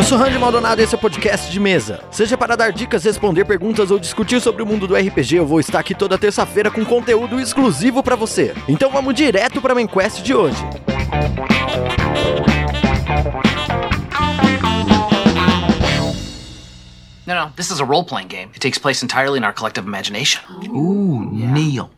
Eu sou Randy Maldonado e esse é o podcast de mesa. Seja para dar dicas, responder perguntas ou discutir sobre o mundo do RPG, eu vou estar aqui toda terça-feira com conteúdo exclusivo para você. Então vamos direto para a main quest de hoje. No, no, this is a role playing game. It takes place entirely in our collective imagination. Ooh, Neil.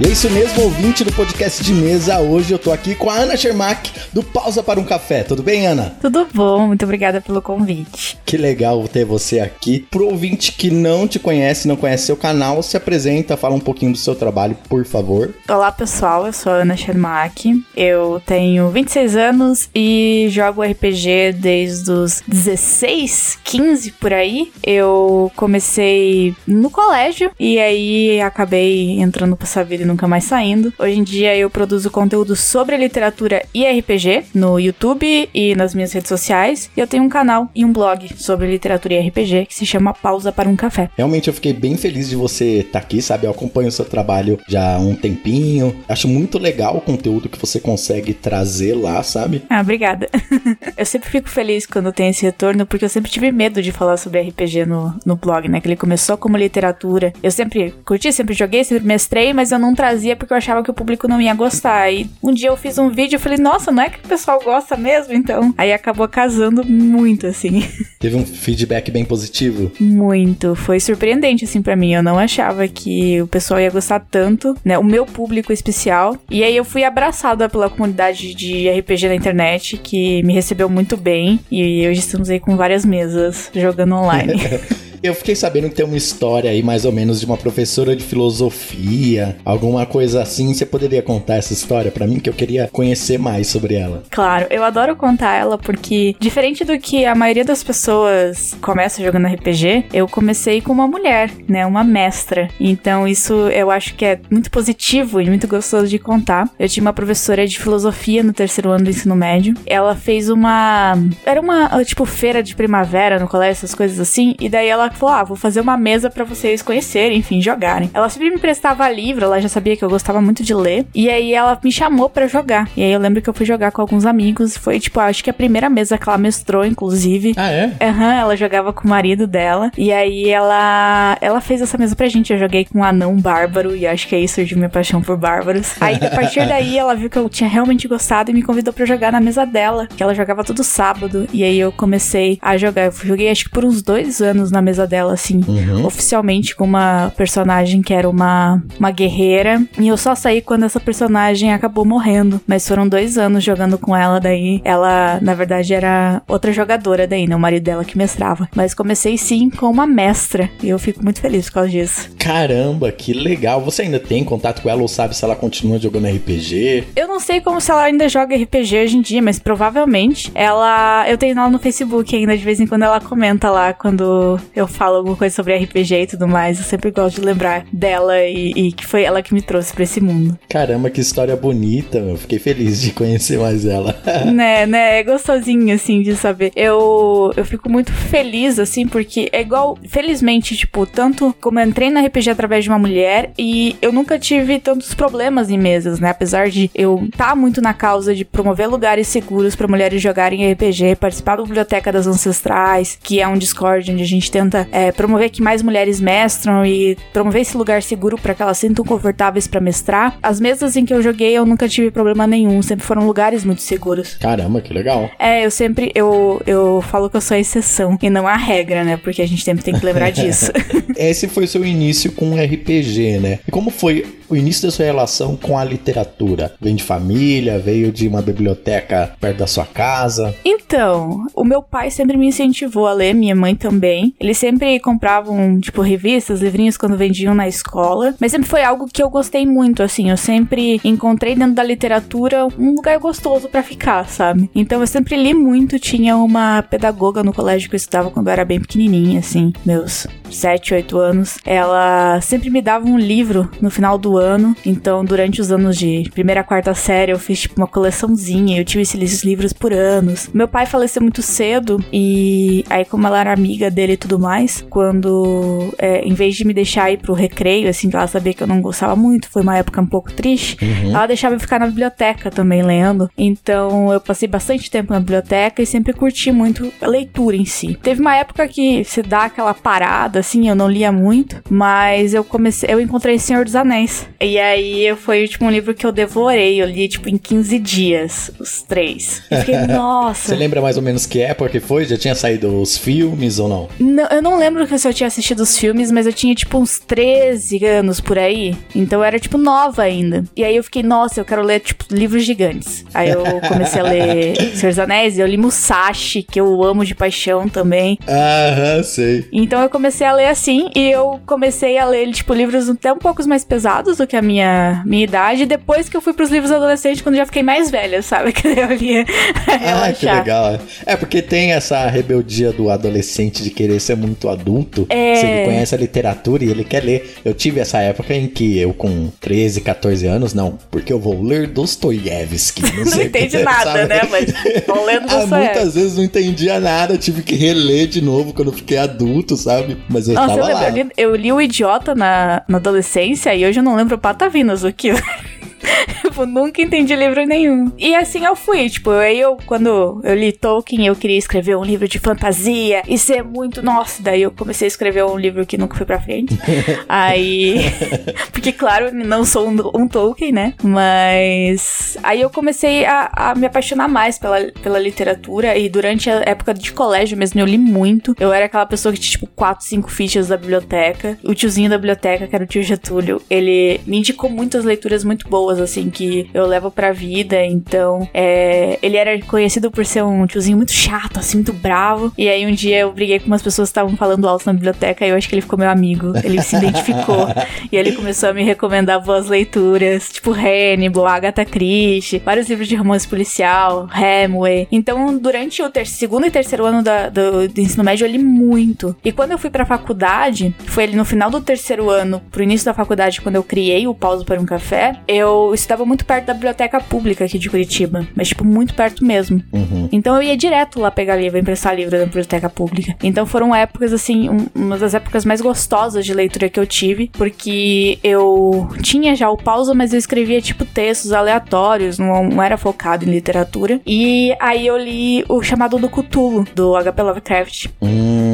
E é isso mesmo, ouvinte do podcast de mesa. Hoje eu tô aqui com a Ana Schermack do Pausa para um Café. Tudo bem, Ana? Tudo bom, muito obrigada pelo convite. Que legal ter você aqui. Pro ouvinte que não te conhece, não conhece seu canal, se apresenta, fala um pouquinho do seu trabalho, por favor. Olá, pessoal, eu sou a Ana Schermack. Eu tenho 26 anos e jogo RPG desde os 16, 15 por aí. Eu comecei no colégio e aí acabei entrando pra essa vida nunca mais saindo. Hoje em dia eu produzo conteúdo sobre literatura e RPG no YouTube e nas minhas redes sociais. E eu tenho um canal e um blog sobre literatura e RPG que se chama Pausa para um Café. Realmente eu fiquei bem feliz de você estar aqui, sabe? Eu acompanho o seu trabalho já há um tempinho. Acho muito legal o conteúdo que você consegue trazer lá, sabe? Ah, obrigada. eu sempre fico feliz quando tem esse retorno, porque eu sempre tive medo de falar sobre RPG no, no blog, né? Que ele começou como literatura. Eu sempre curti, sempre joguei, sempre mestrei, mas eu não trazia porque eu achava que o público não ia gostar. E um dia eu fiz um vídeo e falei, nossa, não é que o pessoal gosta mesmo? Então, aí acabou casando muito, assim. Teve um feedback bem positivo? Muito. Foi surpreendente, assim, para mim. Eu não achava que o pessoal ia gostar tanto, né? O meu público especial. E aí eu fui abraçada pela comunidade de RPG na internet, que me recebeu muito bem. E hoje estamos aí com várias mesas jogando online. Eu fiquei sabendo que tem uma história aí, mais ou menos, de uma professora de filosofia, alguma coisa assim. Você poderia contar essa história para mim, que eu queria conhecer mais sobre ela? Claro, eu adoro contar ela porque, diferente do que a maioria das pessoas começa jogando RPG, eu comecei com uma mulher, né? Uma mestra. Então, isso eu acho que é muito positivo e muito gostoso de contar. Eu tinha uma professora de filosofia no terceiro ano do ensino médio. Ela fez uma. Era uma, tipo, feira de primavera no colégio, essas coisas assim. E daí ela falou: Ah, vou fazer uma mesa para vocês conhecerem, enfim, jogarem. Ela sempre me emprestava livro, ela já sabia que eu gostava muito de ler. E aí ela me chamou para jogar. E aí eu lembro que eu fui jogar com alguns amigos. Foi, tipo, acho que a primeira mesa que ela mestrou, inclusive. Ah, é? Aham, uhum, ela jogava com o marido dela. E aí ela ela fez essa mesa pra gente. Eu joguei com um anão bárbaro. E acho que aí surgiu minha paixão por bárbaros. Aí, a partir daí, ela viu que eu tinha realmente gostado e me convidou para jogar na mesa dela. Que ela jogava todo sábado. E aí eu comecei a jogar. Eu joguei acho que por uns dois anos na mesa dela, assim. Uhum. Oficialmente com uma personagem que era uma, uma guerreira. E eu só saí quando essa personagem acabou morrendo. Mas foram dois anos jogando com ela. Daí ela, na verdade, era outra jogadora daí, né? O marido dela que mestrava. Mas comecei sim com uma mestra. E eu fico muito feliz por causa disso. Caramba, que legal. Você ainda tem contato com ela ou sabe se ela continua jogando RPG? Eu não sei como se ela ainda joga RPG hoje em dia, mas provavelmente ela. Eu tenho ela no Facebook ainda, de vez em quando ela comenta lá quando eu falo alguma coisa sobre RPG e tudo mais. Eu sempre gosto de lembrar dela e, e que foi ela que me trouxe pra esse mundo. Caramba, que história bonita, eu fiquei feliz de conhecer mais ela. né, né? É gostosinho, assim, de saber. Eu, eu fico muito feliz, assim, porque é igual. Felizmente, tipo, tanto como eu entrei na RPG através de uma mulher e eu nunca tive tantos problemas em mesas, né? Apesar de eu estar tá muito na causa de promover lugares seguros para mulheres jogarem RPG, participar da Biblioteca das Ancestrais, que é um Discord onde a gente tenta é, promover que mais mulheres mestram e promover esse lugar seguro para que elas sintam confortáveis para mestrar. As mesas em que eu joguei eu nunca tive problema nenhum, sempre foram lugares muito seguros. Caramba, que legal. É, eu sempre eu, eu falo que eu sou a exceção e não a regra, né? Porque a gente sempre tem que lembrar disso. Esse foi o seu início com RPG, né? E como foi o início da sua relação com a literatura? Vem de família? Veio de uma biblioteca perto da sua casa? Então, o meu pai sempre me incentivou a ler, minha mãe também. Eles sempre compravam, tipo, revistas, livrinhos quando vendiam na escola. Mas sempre foi algo que eu gostei muito, assim. Eu sempre encontrei dentro da literatura um lugar gostoso para ficar, sabe? Então eu sempre li muito. Tinha uma pedagoga no colégio que eu estudava quando eu era bem pequenininha, assim. Meus 7, 8 anos, ela sempre me dava um livro no final do ano. Então, durante os anos de primeira a quarta série, eu fiz tipo uma coleçãozinha. Eu tive esses livros por anos. Meu pai faleceu muito cedo e aí, como ela era amiga dele e tudo mais, quando é, em vez de me deixar ir pro recreio, assim, ela sabia que eu não gostava muito, foi uma época um pouco triste, uhum. ela deixava eu ficar na biblioteca também lendo. Então, eu passei bastante tempo na biblioteca e sempre curti muito a leitura em si. Teve uma época que se dá aquela parada, assim, eu não lia muito, mas eu comecei, eu encontrei Senhor dos Anéis. E aí foi o último livro que eu devorei, eu li tipo em 15 dias, os três. E fiquei, nossa. Você lembra mais ou menos que época que foi? Já tinha saído os filmes ou não? não eu não lembro se eu tinha assistido os filmes, mas eu tinha tipo uns 13 anos por aí. Então eu era tipo nova ainda. E aí eu fiquei, nossa, eu quero ler tipo livros gigantes. Aí eu comecei a ler Senhor dos Anéis, eu li Musashi, que eu amo de paixão também. Aham, sei. Então eu comecei a ler assim e eu comecei a ler, tipo, livros até um pouco mais pesados do que a minha, minha idade. Depois que eu fui pros livros adolescentes, quando já fiquei mais velha, sabe? Que eu lia. ah, que legal. É porque tem essa rebeldia do adolescente de querer ser muito adulto. É... Se ele conhece a literatura e ele quer ler. Eu tive essa época em que eu, com 13, 14 anos, não, porque eu vou ler Dostoiévski. Não, não entende nada, sabe? né? Mas vou lendo ah, Dostoiévski. Muitas vezes não entendia nada, tive que reler de novo quando eu fiquei adulto, sabe? Mas eu Nossa, tava eu, lá. Eu li, eu li o Idiota na, na adolescência e hoje eu não lembro patavinas o que tipo, nunca entendi livro nenhum. E assim eu fui, tipo, aí eu, quando eu li Tolkien, eu queria escrever um livro de fantasia e ser muito, nossa, daí eu comecei a escrever um livro que nunca foi pra frente. aí, porque claro, não sou um, um, Tolkien, né? Mas aí eu comecei a, a, me apaixonar mais pela, pela literatura e durante a época de colégio mesmo eu li muito. Eu era aquela pessoa que tinha, tipo, quatro, cinco fichas da biblioteca. O tiozinho da biblioteca, que era o tio Getúlio, ele me indicou muitas leituras muito boas assim, que eu levo pra vida. Então, é, ele era conhecido por ser um tiozinho muito chato, assim, muito bravo. E aí um dia eu briguei com umas pessoas que estavam falando alto na biblioteca e eu acho que ele ficou meu amigo. Ele se identificou. e ele começou a me recomendar boas leituras, tipo Hannibal, Agatha Christie, vários livros de romance policial, Hemingway. Então, durante o segundo e terceiro ano da, do, do, ensino médio, eu li muito. E quando eu fui pra faculdade, foi ali no final do terceiro ano, pro início da faculdade, quando eu criei o Pauso para um Café, eu eu estava muito perto da biblioteca pública aqui de Curitiba, mas tipo muito perto mesmo. Uhum. Então eu ia direto lá pegar livro, emprestar livro da biblioteca pública. Então foram épocas assim, um, uma das épocas mais gostosas de leitura que eu tive, porque eu tinha já o pausa, mas eu escrevia tipo textos aleatórios, não, não era focado em literatura. E aí eu li o chamado do Cthulhu, do HP Lovecraft.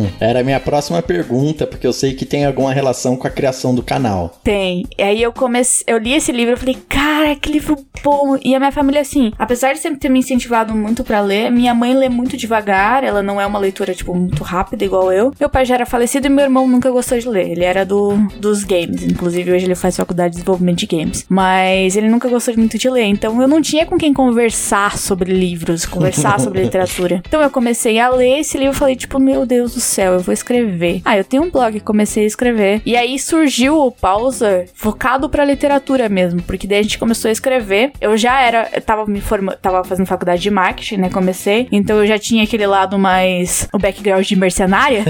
Hum, era a minha próxima pergunta, porque eu sei que tem alguma relação com a criação do canal. Tem. E aí eu comecei, eu li esse livro e falei, cara, que livro bom. E a minha família, assim, apesar de sempre ter me incentivado muito para ler, minha mãe lê muito devagar, ela não é uma leitura, tipo, muito rápida, igual eu. Meu pai já era falecido e meu irmão nunca gostou de ler. Ele era do, dos games, inclusive hoje ele faz faculdade de desenvolvimento de games. Mas ele nunca gostou muito de ler, então eu não tinha com quem conversar sobre livros, conversar sobre literatura. Então eu comecei a ler esse livro e falei, tipo, meu Deus do céu, eu vou escrever. Ah, eu tenho um blog, comecei a escrever. E aí surgiu o Pausa focado pra literatura mesmo, porque daí gente começou a escrever, eu já era, eu tava me formando, tava fazendo faculdade de marketing, né? Comecei, então eu já tinha aquele lado mais o background de mercenária.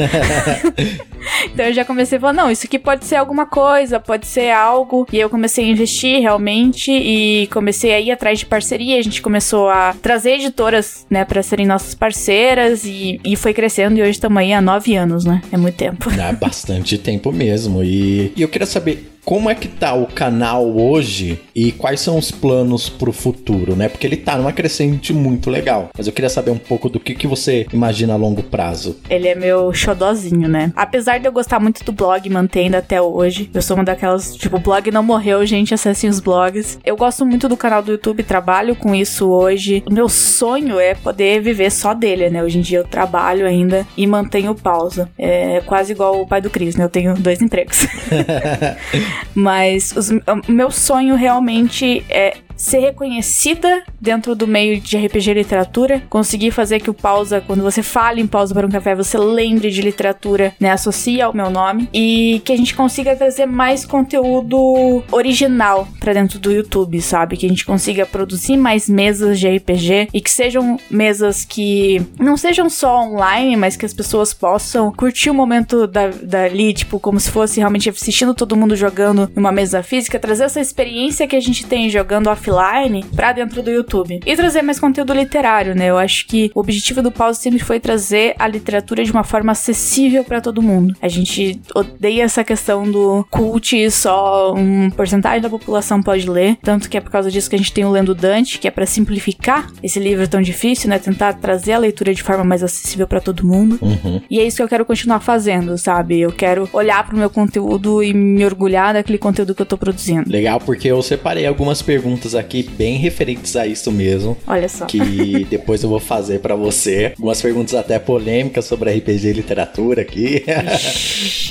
então eu já comecei a falar, não, isso aqui pode ser alguma coisa, pode ser algo. E eu comecei a investir realmente e comecei a ir atrás de parceria. A gente começou a trazer editoras, né, para serem nossas parceiras e, e foi crescendo e hoje estamos aí há nove anos, né? É muito tempo. É bastante tempo mesmo. E, e eu queria saber como é que tá o canal hoje e quais são os planos pro futuro, né? Porque ele tá numa crescente muito legal. Mas eu queria saber um pouco do que, que você imagina a longo prazo. Ele é meu xodozinho, né? Apesar de eu gostar muito do blog, mantendo até hoje. Eu sou uma daquelas, tipo, o blog não morreu, gente, acessem os blogs. Eu gosto muito do canal do YouTube, trabalho com isso hoje. O meu sonho é poder viver só dele, né? Hoje em dia eu trabalho ainda e mantenho pausa. É quase igual o pai do Cris, né? Eu tenho dois empregos. Mas os, o meu sonho realmente é ser reconhecida dentro do meio de RPG literatura, conseguir fazer que o pausa, quando você fale em pausa para um café, você lembre de literatura, né? Associe ao meu nome. E que a gente consiga trazer mais conteúdo original para dentro do YouTube, sabe? Que a gente consiga produzir mais mesas de RPG e que sejam mesas que não sejam só online, mas que as pessoas possam curtir o momento da, dali, tipo, como se fosse realmente assistindo todo mundo jogando numa mesa física, trazer essa experiência que a gente tem jogando offline pra dentro do YouTube. E trazer mais conteúdo literário, né? Eu acho que o objetivo do Pause sempre foi trazer a literatura de uma forma acessível para todo mundo. A gente odeia essa questão do cult e só um porcentagem da população pode ler, tanto que é por causa disso que a gente tem o Lendo Dante, que é para simplificar esse livro tão difícil, né? Tentar trazer a leitura de forma mais acessível para todo mundo. Uhum. E é isso que eu quero continuar fazendo, sabe? Eu quero olhar pro meu conteúdo e me orgulhar daquele conteúdo que eu tô produzindo. Legal, porque eu separei algumas perguntas aqui bem referentes a isso mesmo. Olha só. Que depois eu vou fazer para você. Algumas perguntas até polêmicas sobre RPG e literatura aqui.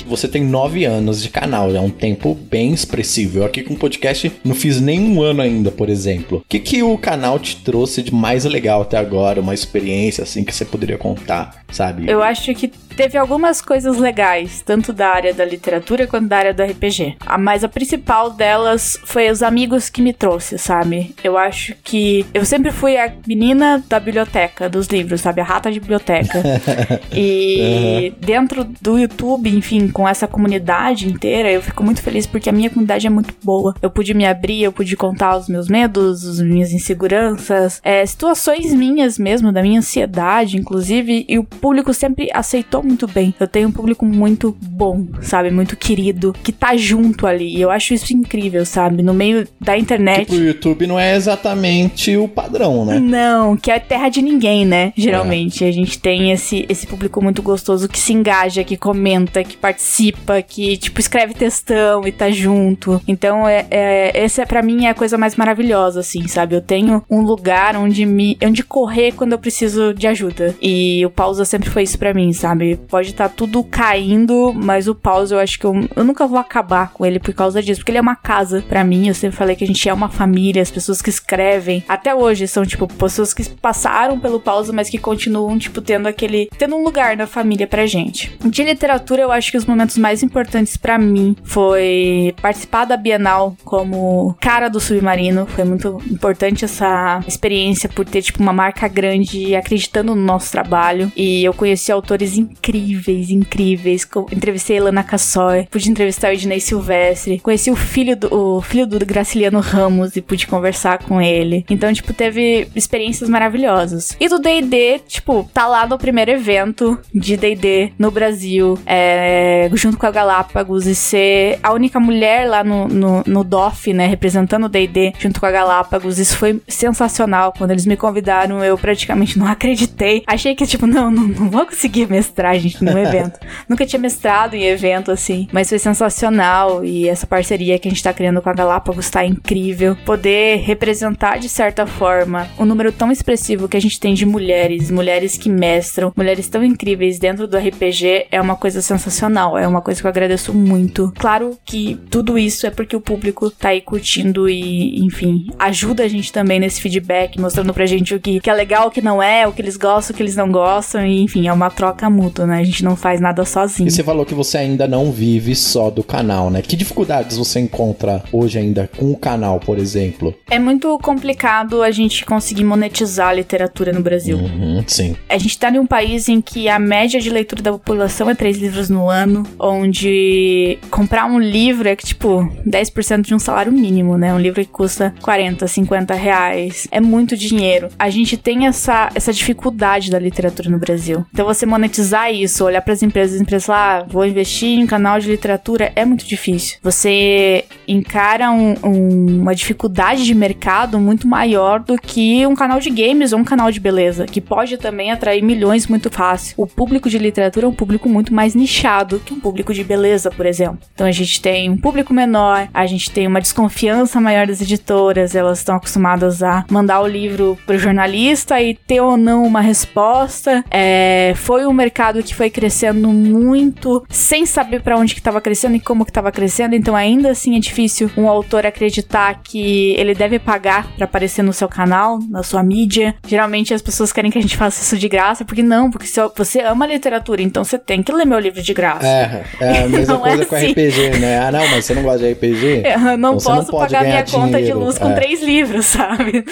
você tem nove anos de canal, é um tempo bem expressivo. Eu aqui com o podcast não fiz nem um ano ainda, por exemplo. O que, que o canal te trouxe de mais legal até agora? Uma experiência assim que você poderia contar, sabe? Eu acho que teve algumas coisas legais, tanto da área da literatura quanto da área do RPG. A mais a principal delas foi os amigos que me trouxe, sabe? Eu acho que eu sempre fui a menina da biblioteca, dos livros, sabe? A rata de biblioteca. e uhum. dentro do YouTube, enfim, com essa comunidade inteira, eu fico muito feliz porque a minha comunidade é muito boa. Eu pude me abrir, eu pude contar os meus medos, as minhas inseguranças, é, situações minhas mesmo, da minha ansiedade, inclusive, e o público sempre aceitou muito bem. Eu tenho um público muito bom, sabe? Muito querido, que tá junto ali. E eu acho isso incrível, sabe? No meio da internet. Tipo, o YouTube não é exatamente o padrão, né? Não, que é terra de ninguém, né? Geralmente. É. A gente tem esse, esse público muito gostoso que se engaja, que comenta, que participa, que, tipo, escreve textão e tá junto. Então, é, é, essa é, para mim é a coisa mais maravilhosa, assim, sabe? Eu tenho um lugar onde me. onde correr quando eu preciso de ajuda. E o pausa sempre foi isso para mim, sabe? Pode estar tá tudo caindo, mas o pause eu acho que eu, eu nunca vou acabar com ele por causa disso, porque ele é uma casa para mim. Eu sempre falei que a gente é uma família, as pessoas que escrevem até hoje são tipo pessoas que passaram pelo pause, mas que continuam tipo tendo aquele tendo um lugar na família pra gente. De literatura, eu acho que os momentos mais importantes para mim foi participar da Bienal como cara do submarino. Foi muito importante essa experiência por ter tipo uma marca grande acreditando no nosso trabalho e eu conheci autores incríveis incríveis, incríveis. Entrevistei a Elana Cassoy, pude entrevistar o Ednei Silvestre, conheci o filho do, o filho do Graciliano Ramos e pude conversar com ele. Então, tipo, teve experiências maravilhosas. E do D&D, tipo, tá lá no primeiro evento de D&D no Brasil, é, junto com a Galápagos e ser a única mulher lá no, no, no DOF, né, representando o D&D junto com a Galápagos. Isso foi sensacional. Quando eles me convidaram, eu praticamente não acreditei. Achei que, tipo, não, não, não vou conseguir mestrar gente, num evento. Nunca tinha mestrado em evento assim, mas foi sensacional e essa parceria que a gente tá criando com a Galápagos tá incrível. Poder representar de certa forma o um número tão expressivo que a gente tem de mulheres, mulheres que mestram, mulheres tão incríveis dentro do RPG é uma coisa sensacional, é uma coisa que eu agradeço muito. Claro que tudo isso é porque o público tá aí curtindo e, enfim, ajuda a gente também nesse feedback, mostrando pra gente o que, que é legal, o que não é, o que eles gostam, o que eles não gostam, e enfim, é uma troca mútua né? A gente não faz nada sozinho. E você falou que você ainda não vive só do canal, né? Que dificuldades você encontra hoje ainda com o canal, por exemplo? É muito complicado a gente conseguir monetizar a literatura no Brasil. Uhum, sim. A gente tá em um país em que a média de leitura da população é três livros no ano, onde comprar um livro é que, tipo, 10% de um salário mínimo, né? Um livro que custa 40, 50 reais. É muito dinheiro. A gente tem essa, essa dificuldade da literatura no Brasil. Então, você monetizar isso, olhar para as empresas, as empresas lá, ah, vou investir em canal de literatura, é muito difícil. Você encara um, um, uma dificuldade de mercado muito maior do que um canal de games ou um canal de beleza, que pode também atrair milhões muito fácil. O público de literatura é um público muito mais nichado que um público de beleza, por exemplo. Então a gente tem um público menor, a gente tem uma desconfiança maior das editoras, elas estão acostumadas a mandar o livro pro jornalista e ter ou não uma resposta. É, foi um mercado que foi crescendo muito sem saber para onde que estava crescendo e como que estava crescendo, então ainda assim é difícil um autor acreditar que ele deve pagar para aparecer no seu canal, na sua mídia. Geralmente as pessoas querem que a gente faça isso de graça, porque não, porque se você ama literatura, então você tem que ler meu livro de graça. É, é a mesma não coisa é com assim. RPG, né? Ah, não, mas você não gosta de RPG? Eu não então posso não pagar minha dinheiro. conta de luz com é. três livros, sabe?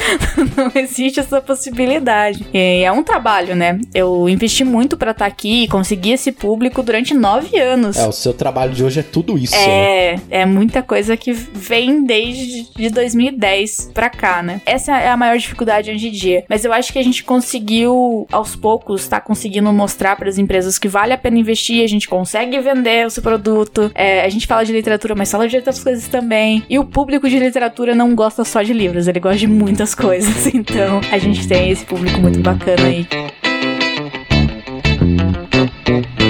não existe essa possibilidade. E é um trabalho, né? Eu investi muito para estar tá aqui e conseguir esse público durante nove anos. É, o seu trabalho de hoje é tudo isso. É, né? é muita coisa que vem desde de 2010 pra cá, né? Essa é a maior dificuldade hoje em dia. Mas eu acho que a gente conseguiu, aos poucos, tá conseguindo mostrar para as empresas que vale a pena investir, a gente consegue vender o seu produto. É, a gente fala de literatura, mas fala de outras coisas também. E o público de literatura não gosta só de livros, ele gosta de muitas coisas. Então, a gente tem esse público muito bacana aí. Thank you.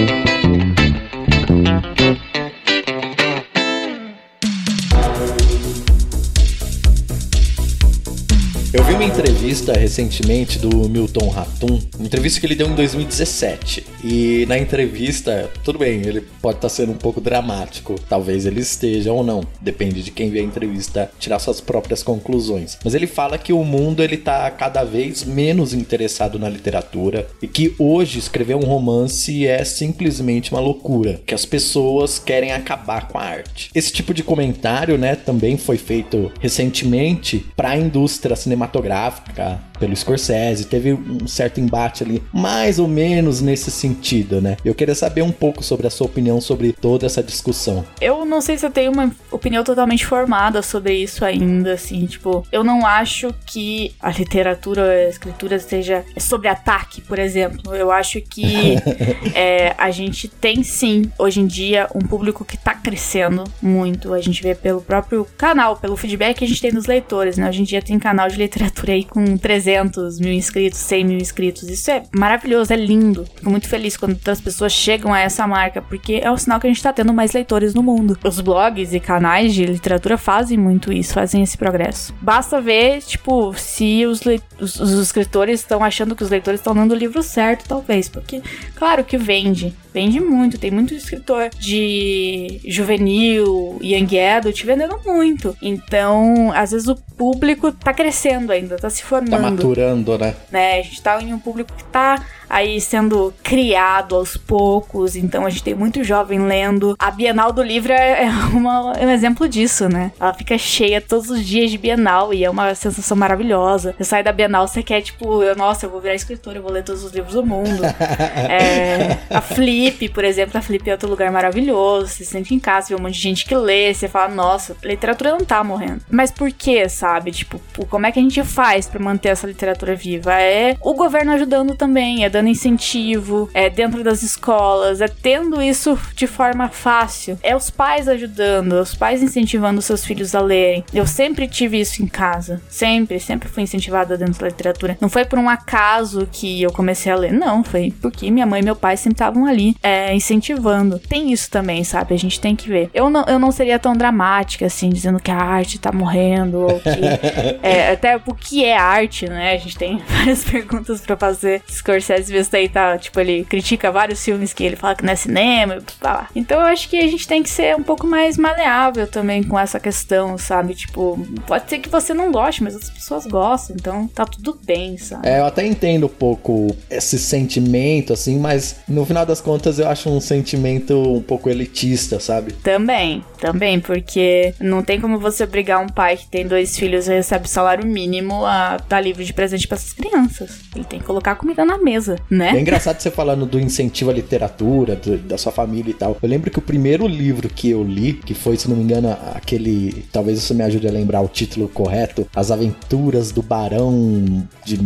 Eu vi uma entrevista recentemente do Milton Ratum, uma entrevista que ele deu em 2017. E na entrevista, tudo bem, ele pode estar tá sendo um pouco dramático, talvez ele esteja ou não, depende de quem vê a entrevista tirar suas próprias conclusões. Mas ele fala que o mundo ele tá cada vez menos interessado na literatura e que hoje escrever um romance é simplesmente uma loucura, que as pessoas querem acabar com a arte. Esse tipo de comentário, né, também foi feito recentemente para a indústria cinematográfica cinematográfica pelo Scorsese, teve um certo embate ali, mais ou menos nesse sentido, né? Eu queria saber um pouco sobre a sua opinião sobre toda essa discussão. Eu não sei se eu tenho uma opinião totalmente formada sobre isso ainda, assim, tipo, eu não acho que a literatura, a escritura seja sobre ataque, por exemplo. Eu acho que é, a gente tem sim, hoje em dia, um público que tá crescendo muito. A gente vê pelo próprio canal, pelo feedback que a gente tem dos leitores, né? Hoje em dia tem canal de literatura aí com 300 mil inscritos, 100 mil inscritos. Isso é maravilhoso, é lindo. Fico muito feliz quando as pessoas chegam a essa marca, porque é o sinal que a gente tá tendo mais leitores no mundo. Os blogs e canais de literatura fazem muito isso, fazem esse progresso. Basta ver, tipo, se os, os, os escritores estão achando que os leitores estão dando o livro certo, talvez. Porque, claro que vende. Vende muito. Tem muito escritor de juvenil, young adult vendendo muito. Então, às vezes o público tá crescendo ainda, tá se formando. Tá maturando, né? né? A gente tá em um público que tá aí sendo criado aos poucos, então a gente tem muito jovem lendo. A Bienal do Livro é, é, uma, é um exemplo disso, né? Ela fica cheia todos os dias de Bienal e é uma sensação maravilhosa. Você sai da Bienal, você quer, tipo, eu, nossa, eu vou virar escritora, eu vou ler todos os livros do mundo. é, a Flip, por exemplo, a Flip é outro lugar maravilhoso, você se sente em casa, vê um monte de gente que lê, você fala, nossa, literatura não tá morrendo. Mas por que, sabe? Tipo, como é que a gente faz para manter essa literatura viva? É o governo ajudando também, é dando incentivo, é dentro das escolas, é tendo isso de forma fácil. É os pais ajudando, os pais incentivando seus filhos a lerem. Eu sempre tive isso em casa, sempre, sempre fui incentivada dentro da literatura. Não foi por um acaso que eu comecei a ler, não, foi porque minha mãe e meu pai sempre estavam ali é, incentivando. Tem isso também, sabe? A gente tem que ver. Eu não, eu não seria tão dramática assim, dizendo que a arte tá morrendo, ou que. é, até o que é arte, né? A gente tem várias perguntas para fazer. Scorsese às vezes daí tá, tipo, ele critica vários filmes que ele fala que não é cinema, blá. Então eu acho que a gente tem que ser um pouco mais maleável também com essa questão, sabe? Tipo, pode ser que você não goste, mas as pessoas gostam, então tá tudo bem, sabe? É, eu até entendo um pouco esse sentimento, assim, mas no final das contas eu acho um sentimento um pouco elitista, sabe? Também, também, porque não tem como você obrigar um pai que tem dois filhos e recebe salário mínimo a dar livro de presente para essas crianças. Ele tem que colocar comida na mesa né? É engraçado você falando do incentivo à literatura, do, da sua família e tal. Eu lembro que o primeiro livro que eu li, que foi, se não me engano, aquele. Talvez isso me ajude a lembrar o título correto: As Aventuras do Barão de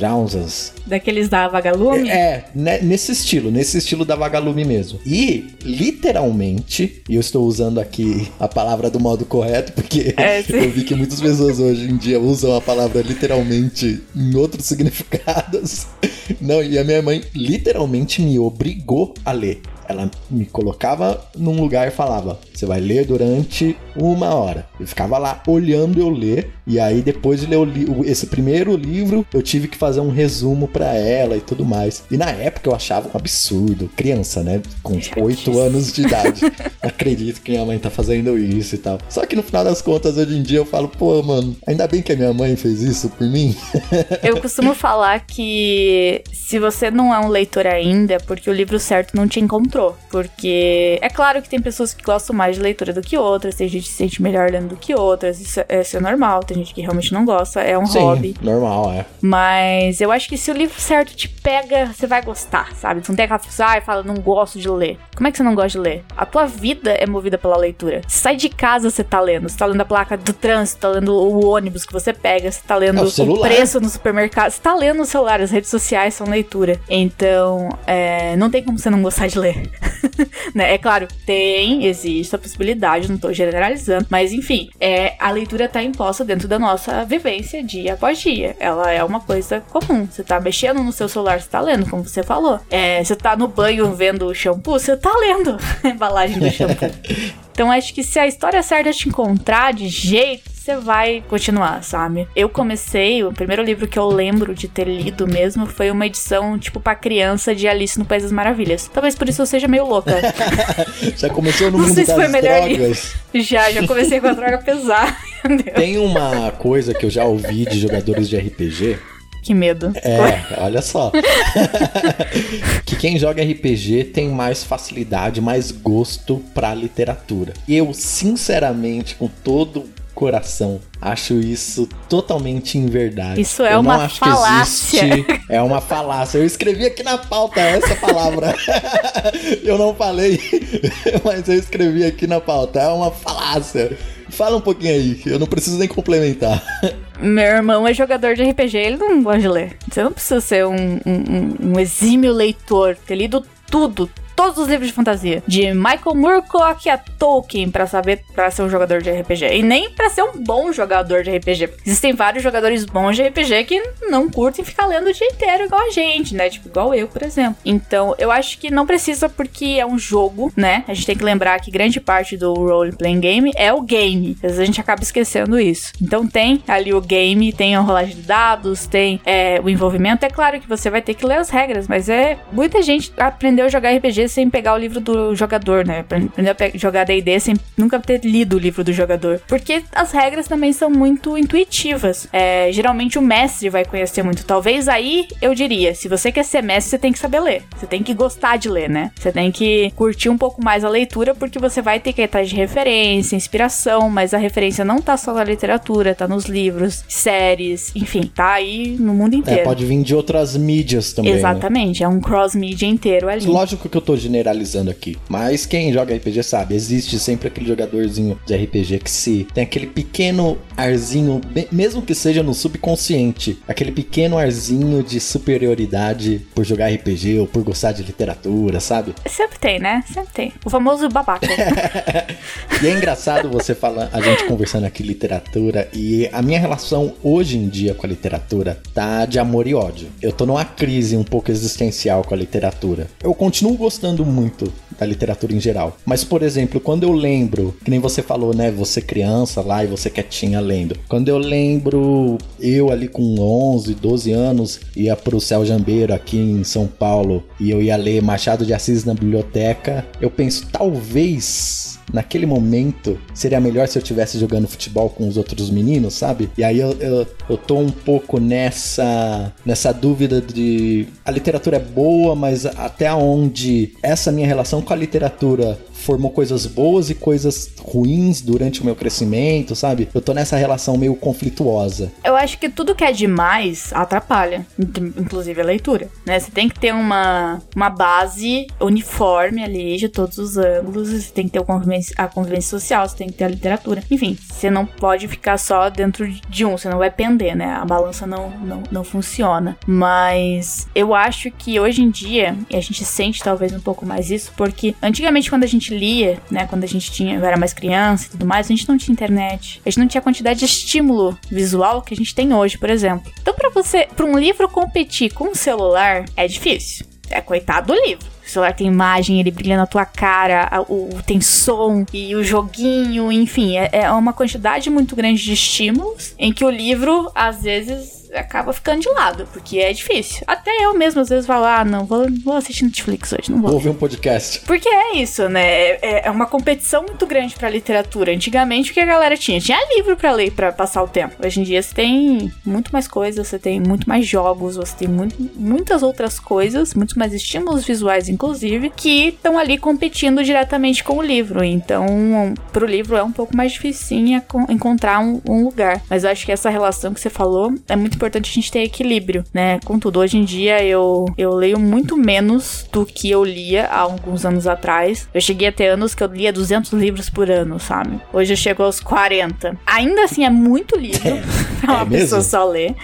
Rounds. Daqueles da Vagalume? É, é né, nesse estilo, nesse estilo da Vagalume mesmo. E, literalmente, e eu estou usando aqui a palavra do modo correto, porque é, eu vi que muitas pessoas hoje em dia usam a palavra literalmente em outros significados. Não, e a minha mãe literalmente me obrigou a ler. Ela me colocava num lugar e falava: Você vai ler durante uma hora. Eu ficava lá olhando eu ler. E aí, depois de ler esse primeiro livro, eu tive que fazer um resumo para ela e tudo mais. E na época eu achava um absurdo. Criança, né? Com 8 anos de idade. Não acredito que minha mãe tá fazendo isso e tal. Só que no final das contas, hoje em dia, eu falo, pô, mano, ainda bem que a minha mãe fez isso por mim. eu costumo falar que se você não é um leitor ainda, é porque o livro certo não te encontrou. Porque é claro que tem pessoas que gostam mais de leitura do que outras, tem gente que se sente melhor lendo do que outras, isso, é, isso é normal, tem gente que realmente não gosta, é um Sim, hobby. normal, é. Mas eu acho que se o livro certo te pega, você vai gostar, sabe? Você não tem aquela pessoa, ah, fala, não gosto de ler. Como é que você não gosta de ler? A tua vida é movida pela leitura. Você sai de casa, você tá lendo. Você tá lendo a placa do trânsito, tá lendo o ônibus que você pega, você tá lendo é o, o, preço no supermercado. Você tá lendo no celular, as redes sociais são leitura. Então, é, não tem como você não gostar de ler. né? É claro, tem, existe a possibilidade, não tô generalizando, mas enfim, é, a leitura tá imposta dentro da nossa vivência dia após dia. Ela é uma coisa comum. Você tá mexendo no seu celular, você tá lendo, como você falou. É, você tá no banho vendo o shampoo, você tá lendo a embalagem do shampoo. Então acho que se a história certa te encontrar de jeito, você vai continuar, sabe? Eu comecei, o primeiro livro que eu lembro de ter lido mesmo foi uma edição, tipo, pra criança de Alice no País das Maravilhas. Talvez por isso eu seja meio louca. já começou no Não mundo sei se foi melhor drogas. Já, já comecei com a droga pesada. Tem uma coisa que eu já ouvi de jogadores de RPG que medo. É, olha só. que quem joga RPG tem mais facilidade, mais gosto pra literatura. Eu, sinceramente, com todo coração. Acho isso totalmente verdade. Isso é eu uma falácia. É uma falácia. Eu escrevi aqui na pauta essa palavra. eu não falei, mas eu escrevi aqui na pauta. É uma falácia. Fala um pouquinho aí, eu não preciso nem complementar. Meu irmão é jogador de RPG, ele não gosta de ler. Você não precisa ser um, um, um exímio leitor, ter lido tudo, todos os livros de fantasia, de Michael Moorcock a Tolkien, para saber para ser um jogador de RPG e nem para ser um bom jogador de RPG. Existem vários jogadores bons de RPG que não curtem ficar lendo o dia inteiro igual a gente, né? Tipo igual eu, por exemplo. Então, eu acho que não precisa porque é um jogo, né? A gente tem que lembrar que grande parte do role playing game é o game. Às vezes a gente acaba esquecendo isso. Então tem ali o game, tem a rolagem de dados, tem é, o envolvimento. É claro que você vai ter que ler as regras, mas é muita gente aprendeu a jogar RPG sem pegar o livro do jogador, né? Aprender a jogar D&D sem nunca ter lido o livro do jogador. Porque as regras também são muito intuitivas. É, geralmente o mestre vai conhecer muito. Talvez aí eu diria, se você quer ser mestre, você tem que saber ler. Você tem que gostar de ler, né? Você tem que curtir um pouco mais a leitura, porque você vai ter que ir atrás de referência, inspiração, mas a referência não tá só na literatura, tá nos livros, séries, enfim, tá aí no mundo é, inteiro. É, pode vir de outras mídias também. Né? Exatamente, né? é um cross-mídia inteiro ali. Lógico que eu tô generalizando aqui. Mas quem joga RPG sabe, existe sempre aquele jogadorzinho de RPG que se tem aquele pequeno arzinho, mesmo que seja no subconsciente, aquele pequeno arzinho de superioridade por jogar RPG ou por gostar de literatura, sabe? Sempre tem, né? Sempre tem. O famoso babaca. e é engraçado você falar, a gente conversando aqui literatura e a minha relação hoje em dia com a literatura tá de amor e ódio. Eu tô numa crise um pouco existencial com a literatura. Eu continuo gostando gostando muito da literatura em geral. Mas, por exemplo, quando eu lembro, que nem você falou, né? Você criança lá e você quietinha lendo. Quando eu lembro, eu ali com 11, 12 anos, ia pro Céu Jambeiro aqui em São Paulo e eu ia ler Machado de Assis na biblioteca, eu penso, talvez naquele momento seria melhor se eu estivesse jogando futebol com os outros meninos, sabe? E aí eu, eu, eu tô um pouco nessa, nessa dúvida de a literatura é boa, mas até onde essa minha relação com a literatura formou coisas boas e coisas ruins durante o meu crescimento, sabe? Eu tô nessa relação meio conflituosa. Eu acho que tudo que é demais atrapalha, inclusive a leitura, né? Você tem que ter uma, uma base uniforme ali de todos os ângulos, você tem que ter a convivência, social, você tem que ter a literatura. Enfim, você não pode ficar só dentro de um, você não vai pender, né? A balança não, não, não funciona. Mas eu acho que hoje em dia, e a gente sente talvez um pouco mais isso, porque antigamente quando a gente lia, né, quando a gente tinha, eu era mais criança e tudo mais, a gente não tinha internet. A gente não tinha a quantidade de estímulo visual que a gente tem hoje, por exemplo. Então, para você, para um livro competir com um celular, é difícil. é coitado do livro. O celular tem imagem, ele brilha na tua cara, o, o tem som e o joguinho, enfim, é, é uma quantidade muito grande de estímulos em que o livro, às vezes, acaba ficando de lado, porque é difícil. Até eu mesmo às vezes falo, ah, não, vou, vou assistir Netflix hoje, não vou. Vou ouvir um podcast. Porque é isso, né? É, é uma competição muito grande pra literatura. Antigamente o que a galera tinha? Tinha livro para ler para passar o tempo. Hoje em dia você tem muito mais coisas, você tem muito mais jogos, você tem muito, muitas outras coisas, muitos mais estímulos visuais, inclusive, que estão ali competindo diretamente com o livro. Então, pro livro é um pouco mais difícil sim, encontrar um, um lugar. Mas eu acho que essa relação que você falou é muito importante a gente ter equilíbrio, né? Contudo, hoje em dia eu, eu leio muito menos do que eu lia há alguns anos atrás. Eu cheguei a ter anos que eu lia 200 livros por ano, sabe? Hoje eu chego aos 40. Ainda assim, é muito livro pra uma é pessoa só ler.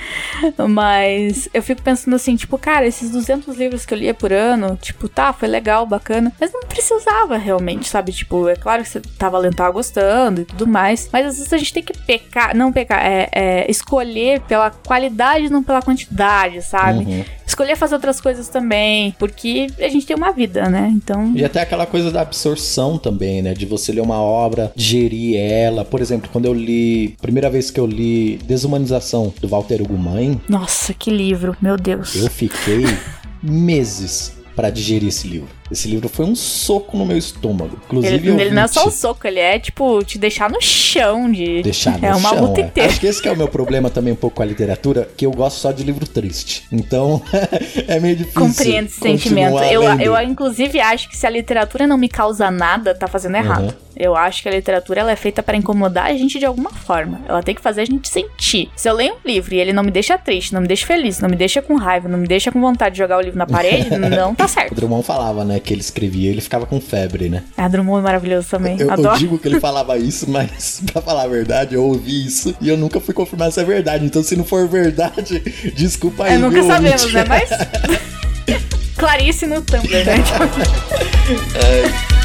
Mas eu fico pensando assim, tipo, cara, esses 200 livros que eu lia por ano, tipo, tá, foi legal, bacana, mas não precisava realmente, sabe? Tipo, é claro que você tava lendo, tava gostando e tudo mais, mas às vezes a gente tem que pecar, não pecar, é, é escolher pela qualidade qualidade, não pela quantidade, sabe? Uhum. Escolher fazer outras coisas também, porque a gente tem uma vida, né? Então. E até aquela coisa da absorção também, né? De você ler uma obra, digerir ela. Por exemplo, quando eu li. Primeira vez que eu li Desumanização do Walter Ugumãe. Nossa, que livro, meu Deus. Eu fiquei meses para digerir esse livro. Esse livro foi um soco no meu estômago. Inclusive, ele, ele não é só um soco, ele é tipo te deixar no chão de. Deixar no é uma chão, luta é. inteira. Acho que esse que é o meu problema também um pouco com a literatura, que eu gosto só de livro triste. Então, é meio difícil. Compreendo esse sentimento. Eu, eu, inclusive, acho que se a literatura não me causa nada, tá fazendo errado. Uhum. Eu acho que a literatura ela é feita para incomodar a gente de alguma forma. Ela tem que fazer a gente sentir. Se eu leio um livro e ele não me deixa triste, não me deixa feliz, não me deixa com raiva, não me deixa com vontade de jogar o livro na parede, não tá certo. O Drummond falava, né, que ele escrevia ele ficava com febre, né? Ah, Drummond é maravilhoso também. Eu, eu, digo que ele falava isso, mas pra falar a verdade, eu ouvi isso e eu nunca fui confirmar se é verdade. Então, se não for verdade, desculpa aí. É, nunca sabemos, né? Mas. Clarice no Tumblr, né? é.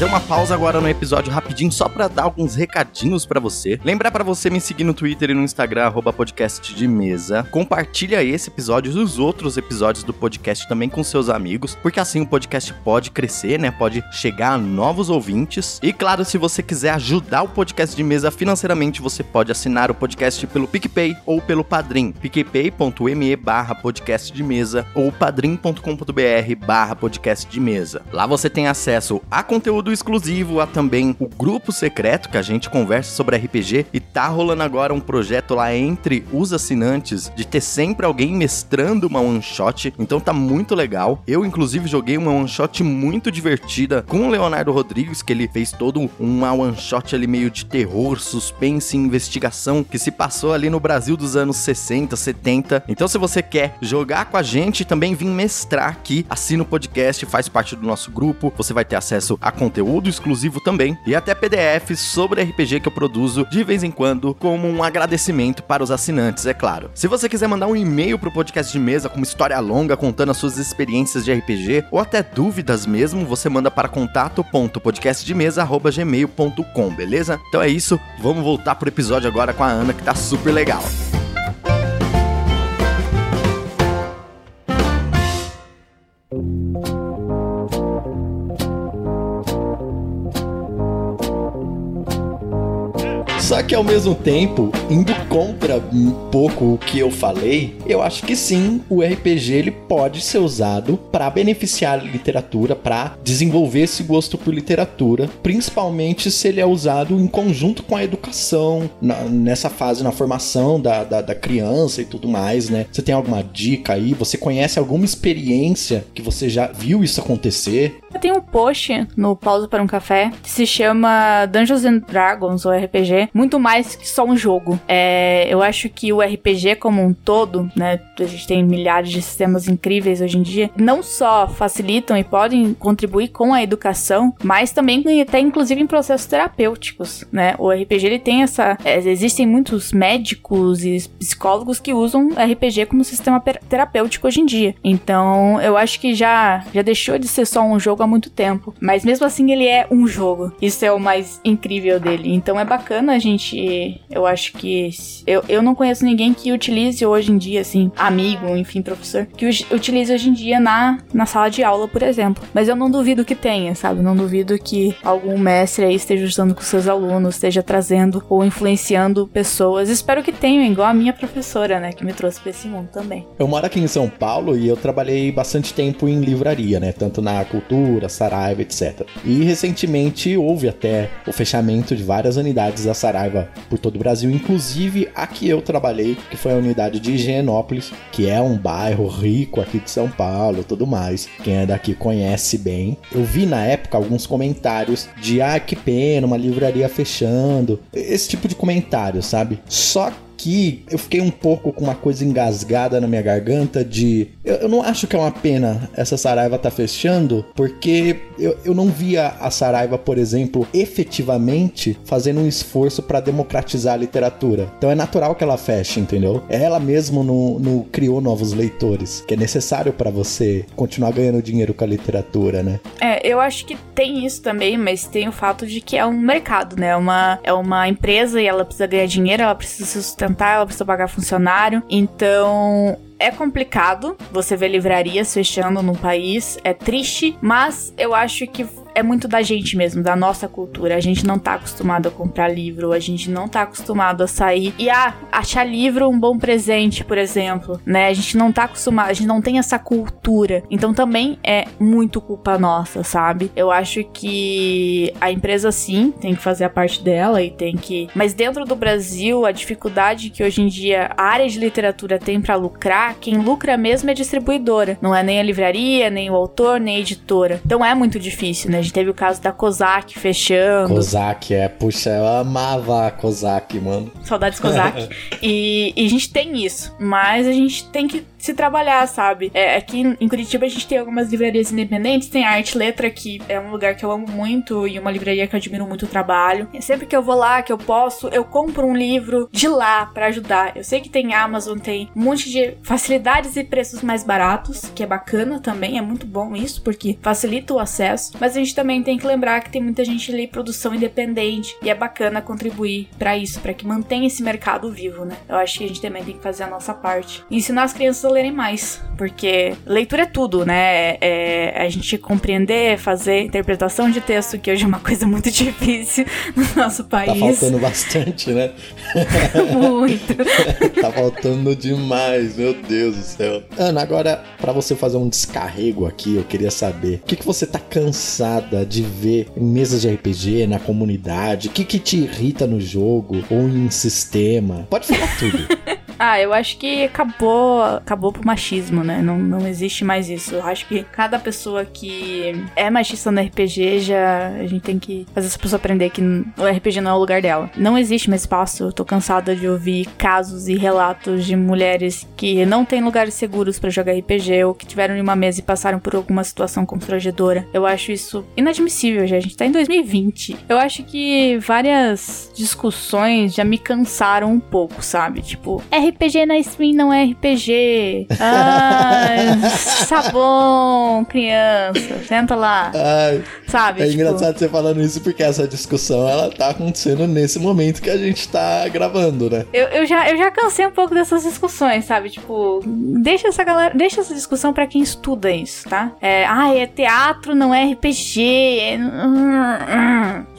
Fazer uma pausa agora no episódio rapidinho só para dar alguns recadinhos para você. Lembrar para você me seguir no Twitter e no Instagram arroba podcast de mesa. Compartilha esse episódio e os outros episódios do podcast também com seus amigos, porque assim o podcast pode crescer, né? Pode chegar a novos ouvintes. E claro, se você quiser ajudar o podcast de mesa financeiramente, você pode assinar o podcast pelo PicPay ou pelo Padrim. picpay.me barra podcast de mesa ou padrim.com.br barra podcast de mesa. Lá você tem acesso a conteúdo conteúdo exclusivo, há também o grupo secreto que a gente conversa sobre RPG e tá rolando agora um projeto lá entre os assinantes de ter sempre alguém mestrando uma one shot, então tá muito legal. Eu inclusive joguei uma one shot muito divertida com o Leonardo Rodrigues, que ele fez todo uma one shot ali meio de terror, suspense e investigação que se passou ali no Brasil dos anos 60, 70. Então se você quer jogar com a gente, também vir mestrar aqui, assina o podcast, faz parte do nosso grupo, você vai ter acesso a conteúdo conteúdo exclusivo também e até PDFs sobre RPG que eu produzo de vez em quando, como um agradecimento para os assinantes, é claro. Se você quiser mandar um e-mail pro podcast de mesa com uma história longa contando as suas experiências de RPG ou até dúvidas mesmo, você manda para contato.podcastdemesa@gmail.com, beleza? Então é isso, vamos voltar pro episódio agora com a Ana que tá super legal. Só que ao mesmo tempo, indo contra um pouco o que eu falei, eu acho que sim, o RPG ele pode ser usado para beneficiar a literatura, para desenvolver esse gosto por literatura, principalmente se ele é usado em conjunto com a educação, na, nessa fase, na formação da, da, da criança e tudo mais, né? Você tem alguma dica aí? Você conhece alguma experiência que você já viu isso acontecer? Eu tenho um post no Pausa para um Café que se chama Dungeons and Dragons, ou RPG, muito mais que só um jogo. É, eu acho que o RPG como um todo, né? A gente tem milhares de sistemas incríveis hoje em dia, não só facilitam e podem contribuir com a educação, mas também até inclusive em processos terapêuticos, né? O RPG ele tem essa. É, existem muitos médicos e psicólogos que usam RPG como sistema terapêutico hoje em dia. Então eu acho que já, já deixou de ser só um jogo há muito tempo. Mas mesmo assim ele é um jogo. Isso é o mais incrível dele. Então é bacana a gente realmente, eu acho que. Eu, eu não conheço ninguém que utilize hoje em dia, assim, amigo, enfim, professor, que utilize hoje em dia na, na sala de aula, por exemplo. Mas eu não duvido que tenha, sabe? Não duvido que algum mestre aí esteja usando com seus alunos, esteja trazendo ou influenciando pessoas. Espero que tenham, igual a minha professora, né? Que me trouxe pra esse mundo também. Eu moro aqui em São Paulo e eu trabalhei bastante tempo em livraria, né? Tanto na cultura, Saraiva, etc. E recentemente houve até o fechamento de várias unidades da Saraiva por todo o Brasil, inclusive a que eu trabalhei, que foi a unidade de Higienópolis, que é um bairro rico aqui de São Paulo, tudo mais. Quem é daqui conhece bem. Eu vi na época alguns comentários de ah, que pena, uma livraria fechando. Esse tipo de comentário, sabe? Só eu fiquei um pouco com uma coisa engasgada na minha garganta de. Eu, eu não acho que é uma pena essa Saraiva tá fechando, porque eu, eu não via a Saraiva, por exemplo, efetivamente fazendo um esforço para democratizar a literatura. Então é natural que ela feche, entendeu? Ela mesmo não, não criou novos leitores, que é necessário para você continuar ganhando dinheiro com a literatura, né? É, eu acho que tem isso também, mas tem o fato de que é um mercado, né? É uma, é uma empresa e ela precisa ganhar dinheiro, ela precisa se sustentar ela precisa pagar funcionário. Então, é complicado você ver livrarias fechando no país, é triste, mas eu acho que é muito da gente mesmo, da nossa cultura. A gente não tá acostumado a comprar livro, a gente não tá acostumado a sair e ah, achar livro um bom presente, por exemplo, né? A gente não tá acostumado, a gente não tem essa cultura. Então também é muito culpa nossa, sabe? Eu acho que a empresa sim tem que fazer a parte dela e tem que, mas dentro do Brasil, a dificuldade que hoje em dia a área de literatura tem para lucrar, quem lucra mesmo é a distribuidora, não é nem a livraria, nem o autor, nem a editora. Então é muito difícil, né? A gente teve o caso da Kozak fechando. Kozak, é. Puxa, eu amava a Kozak, mano. Saudades Kozak. e, e a gente tem isso. Mas a gente tem que se trabalhar, sabe? É, aqui em Curitiba a gente tem algumas livrarias independentes, tem a Arte Letra, que é um lugar que eu amo muito e uma livraria que eu admiro muito o trabalho. E sempre que eu vou lá, que eu posso, eu compro um livro de lá para ajudar. Eu sei que tem Amazon, tem um monte de facilidades e preços mais baratos, que é bacana também, é muito bom isso, porque facilita o acesso. Mas a gente também tem que lembrar que tem muita gente ali produção independente e é bacana contribuir para isso, para que mantenha esse mercado vivo, né? Eu acho que a gente também tem que fazer a nossa parte. Ensinar as crianças lerem mais, porque leitura é tudo, né? É, é a gente compreender, fazer interpretação de texto, que hoje é uma coisa muito difícil no nosso tá país. Tá faltando bastante, né? muito. tá faltando demais, meu Deus do céu. Ana, agora, para você fazer um descarrego aqui, eu queria saber o que, que você tá cansada de ver em mesas de RPG, na comunidade, o que, que te irrita no jogo ou em sistema. Pode falar tudo. Ah, eu acho que acabou, acabou pro machismo, né? Não, não existe mais isso. Eu acho que cada pessoa que é machista no RPG já a gente tem que fazer essa pessoa aprender que o RPG não é o lugar dela. Não existe mais espaço. Eu tô cansada de ouvir casos e relatos de mulheres que não têm lugares seguros para jogar RPG ou que tiveram em uma mesa e passaram por alguma situação constrangedora. Eu acho isso inadmissível já. A gente tá em 2020. Eu acho que várias discussões já me cansaram um pouco, sabe? Tipo, RPG na stream não é RPG. Ai, sabão, criança. Senta lá. Ai, sabe? É tipo... engraçado você falando isso porque essa discussão ela tá acontecendo nesse momento que a gente tá gravando, né? Eu, eu, já, eu já cansei um pouco dessas discussões, sabe? Tipo, deixa essa galera, deixa essa discussão para quem estuda isso, tá? É, ah, é teatro, não é RPG. É...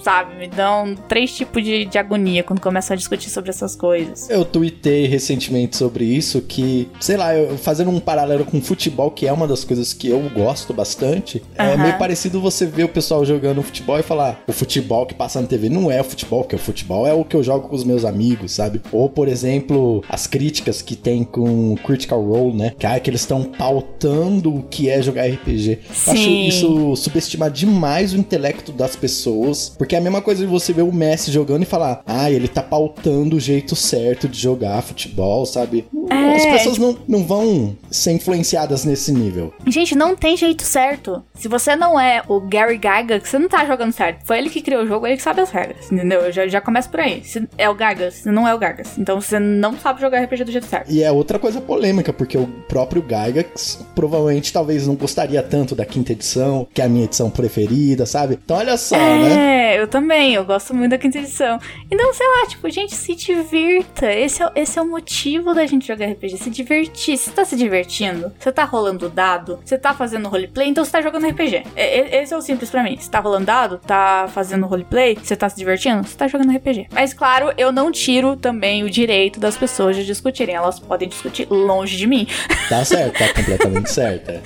Sabe? Me dão três tipos de, de agonia quando começam a discutir sobre essas coisas. Eu tuitei recentemente recentemente sobre isso que, sei lá, eu, fazendo um paralelo com futebol, que é uma das coisas que eu gosto bastante, uhum. é meio parecido você ver o pessoal jogando futebol e falar o futebol que passa na TV não é o futebol, que é o futebol é o que eu jogo com os meus amigos, sabe? Ou, por exemplo, as críticas que tem com Critical Role, né? Que, ah, que eles estão pautando o que é jogar RPG. Sim. Acho isso subestimar demais o intelecto das pessoas, porque é a mesma coisa de você ver o Messi jogando e falar, ah, ele tá pautando o jeito certo de jogar futebol sabe? É, As pessoas tipo... não, não vão ser influenciadas nesse nível. Gente, não tem jeito certo. Se você não é o Gary Gaga, você não tá jogando certo. Foi ele que criou o jogo, ele que sabe as regras, entendeu? Já, já começa por aí. Se é o Gagas, se não é o Gagas. Então você não sabe jogar RPG do jeito certo. E é outra coisa polêmica, porque o próprio Gygax provavelmente talvez não gostaria tanto da quinta edição, que é a minha edição preferida, sabe? Então olha só, é, né? eu também, eu gosto muito da quinta edição. Então, sei lá, tipo, gente, se divirta. Esse é, esse é o motivo da gente jogar RPG, se divertir. Você tá se divertindo? Você tá rolando dado? Você tá fazendo roleplay? Então você tá jogando RPG. É, esse é o simples para mim. Você tá rolando dado? Tá fazendo roleplay? Você tá se divertindo? Você tá jogando RPG. Mas claro, eu não tiro também o direito das pessoas de discutirem. Elas podem discutir longe de mim. Tá certo, tá completamente certa.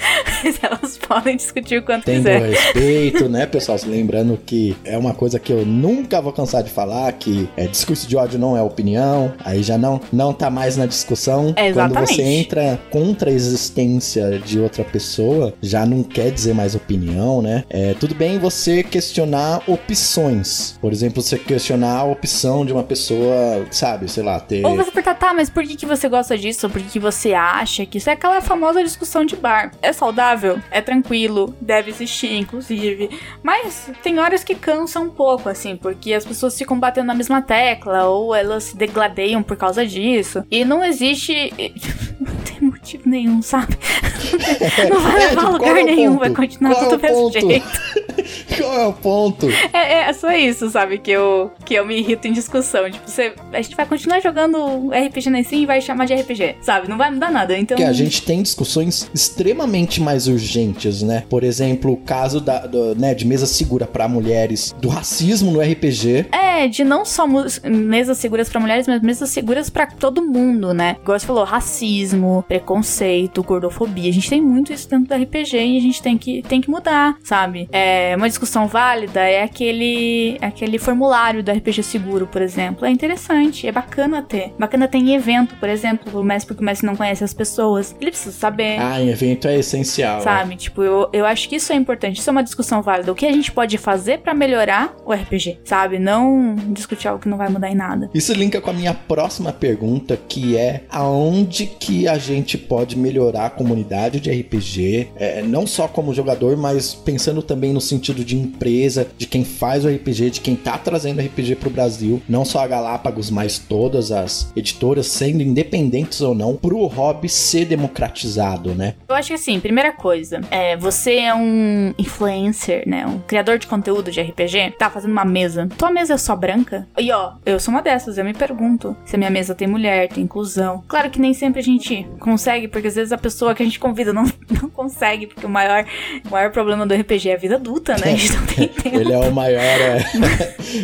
Elas podem discutir o quanto Tendo quiser. respeito, né, pessoal? Lembrando que é uma coisa que eu nunca vou cansar de falar, que é, discurso de ódio não é opinião, aí já não, não tá mais na discussão. É, Quando exatamente. você entra contra a existência de outra pessoa, já não quer dizer mais opinião, né? É, tudo bem você questionar opções. Por exemplo, você questionar a opção de uma pessoa, sabe, sei lá, ter... Ou você perguntar, tá, mas por que, que você gosta disso? Por que, que você acha que isso é aquela famosa discussão de bar? É saudável? É tranquilo? Deve existir, inclusive. Mas tem horas que cansa um pouco, assim, porque as pessoas ficam batendo na mesma tecla, ou elas se degladeiam por causa disso. E não existe. Motivo nenhum, sabe? Não vai É, levar tipo, a lugar é nenhum, vai continuar Qual é tudo o do mesmo ponto? jeito. Qual é o ponto? É, é só isso, sabe? Que eu, que eu me irrito em discussão. Tipo, você, a gente vai continuar jogando RPG na Steam e vai chamar de RPG, sabe? Não vai mudar nada. Então. Porque a gente tem discussões extremamente mais urgentes, né? Por exemplo, o caso da, do, né, de mesa segura para mulheres, do racismo no RPG. É, de não só mesas seguras pra mulheres, mas mesas seguras pra todo mundo, né? Igual você falou, racismo, preconceito, gordofobia. A gente tem muito isso dentro do RPG e a gente tem que, tem que mudar, sabe? É, uma discussão válida é aquele, aquele formulário do RPG seguro, por exemplo. É interessante, é bacana ter. Bacana ter em evento, por exemplo, o mestre, porque o mestre não conhece as pessoas. Ele precisa saber. Ah, em evento é essencial. né? Sabe? Tipo, eu, eu acho que isso é importante. Isso é uma discussão válida. O que a gente pode fazer pra melhorar o RPG, sabe? Não discutir algo que não vai mudar em nada. Isso linka com a minha próxima pergunta, que é aonde que a gente pode melhorar a comunidade de RPG, é, não só como jogador, mas pensando também no sentido de empresa, de quem faz o RPG, de quem tá trazendo RPG pro Brasil, não só a Galápagos, mas todas as editoras, sendo independentes ou não, pro hobby ser democratizado, né? Eu acho que assim, primeira coisa, é, você é um influencer, né? Um criador de conteúdo de RPG, tá fazendo uma mesa. Tua mesa é só branca? E ó, eu sou uma dessas, eu me pergunto se a minha mesa tem mulher, tem inclusão. Claro que nem sempre a gente consegue, porque às vezes a pessoa que a gente convida não, não consegue, porque o maior, o maior problema do RPG é a vida adulta, né? A gente não tem tempo. Ele é o maior, é,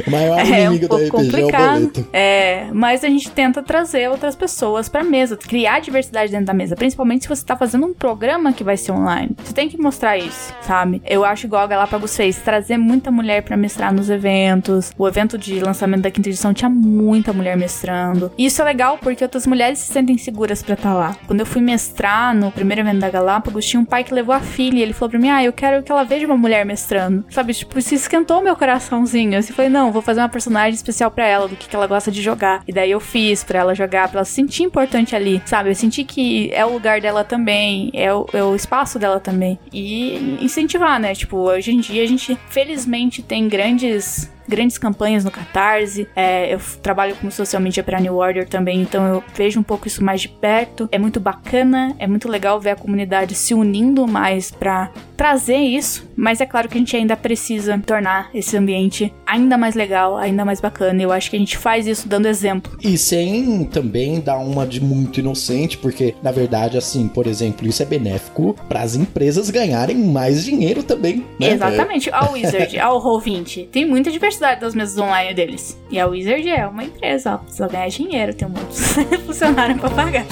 o maior É um inimigo do pouco RPG, é o complicado. boleto. É, mas a gente tenta trazer outras pessoas pra mesa, criar diversidade dentro da mesa, principalmente se você tá fazendo um programa que vai ser online. Você tem que mostrar isso, sabe? Eu acho igual a Galápagos fez, trazer muita mulher pra mestrar nos eventos. O evento de lançamento da quinta edição tinha muita mulher mestrando. E isso é legal porque outras mulheres se sentem seguras pra estar lá. Quando eu fui mestrar no primeiro evento da Galápagos, tinha um pai que levou a filha e ele falou pra mim: "Ah, eu quero que ela veja uma mulher mestrando". Sabe, tipo, isso esquentou meu coraçãozinho. Eu falei: "Não, vou fazer uma personagem especial pra ela, do que, que ela gosta de jogar". E daí eu fiz pra ela jogar, pra ela se sentir importante ali, sabe? Eu senti que é o lugar dela também, é o, é o espaço dela também. E incentivar, né? Tipo, hoje em dia a gente, felizmente, tem grandes grandes campanhas no Catarse. É, eu trabalho como social media para New Order também, então eu vejo um pouco isso mais de perto. É muito bacana, é muito legal ver a comunidade se unindo mais para trazer isso, mas é claro que a gente ainda precisa tornar esse ambiente ainda mais legal, ainda mais bacana. Eu acho que a gente faz isso dando exemplo. E sem também dar uma de muito inocente, porque na verdade, assim, por exemplo, isso é benéfico para as empresas ganharem mais dinheiro também. Né? Exatamente. Ao Wizard, ao Roll20, tem muita diversidade das mesas online deles. E a Wizard é uma empresa, ó, precisa ganhar dinheiro, tem um monte de funcionário pra pagar.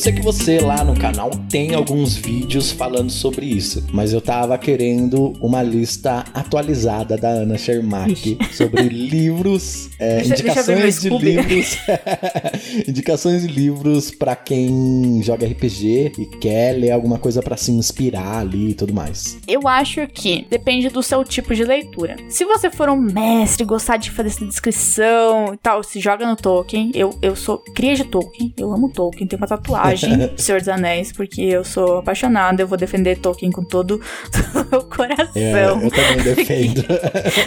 Eu sei que você lá no canal tem alguns vídeos falando sobre isso, mas eu tava querendo uma lista atualizada da Ana Shermack sobre livros, é, Deixa- deixa indicações de Scooby. livros, indicações de livros pra quem joga RPG e quer ler alguma coisa pra se inspirar ali e tudo mais. Eu acho que depende do seu tipo de leitura. Se você for um mestre, gostar de fazer essa descrição e tal, se joga no Tolkien. Eu, eu sou cria de Tolkien, eu amo Tolkien, tenho uma tatuagem selvagem Senhor dos Anéis, porque eu sou apaixonada, eu vou defender Tolkien com todo o meu coração. É, eu também defendo.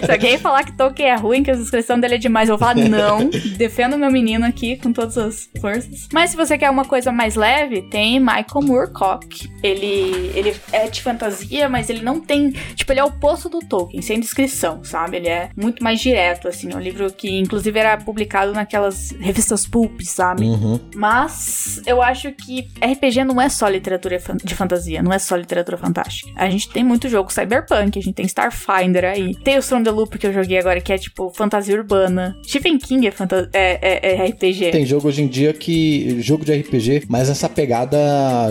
Se alguém falar que Tolkien é ruim, que a descrição dele é demais, eu vou falar não. defendo meu menino aqui com todas as forças. Mas se você quer uma coisa mais leve, tem Michael Moorcock. Ele, ele é de fantasia, mas ele não tem. Tipo, ele é o oposto do Tolkien, sem descrição, sabe? Ele é muito mais direto, assim. É um livro que, inclusive, era publicado naquelas revistas pulp, sabe? Uhum. Mas eu acho que RPG não é só literatura de fantasia, não é só literatura fantástica. A gente tem muito jogo cyberpunk, a gente tem Starfinder aí. Tem o From the Loop que eu joguei agora, que é tipo fantasia urbana. Stephen King é, é, é, é RPG. Tem jogo hoje em dia que. jogo de RPG, mas essa pegada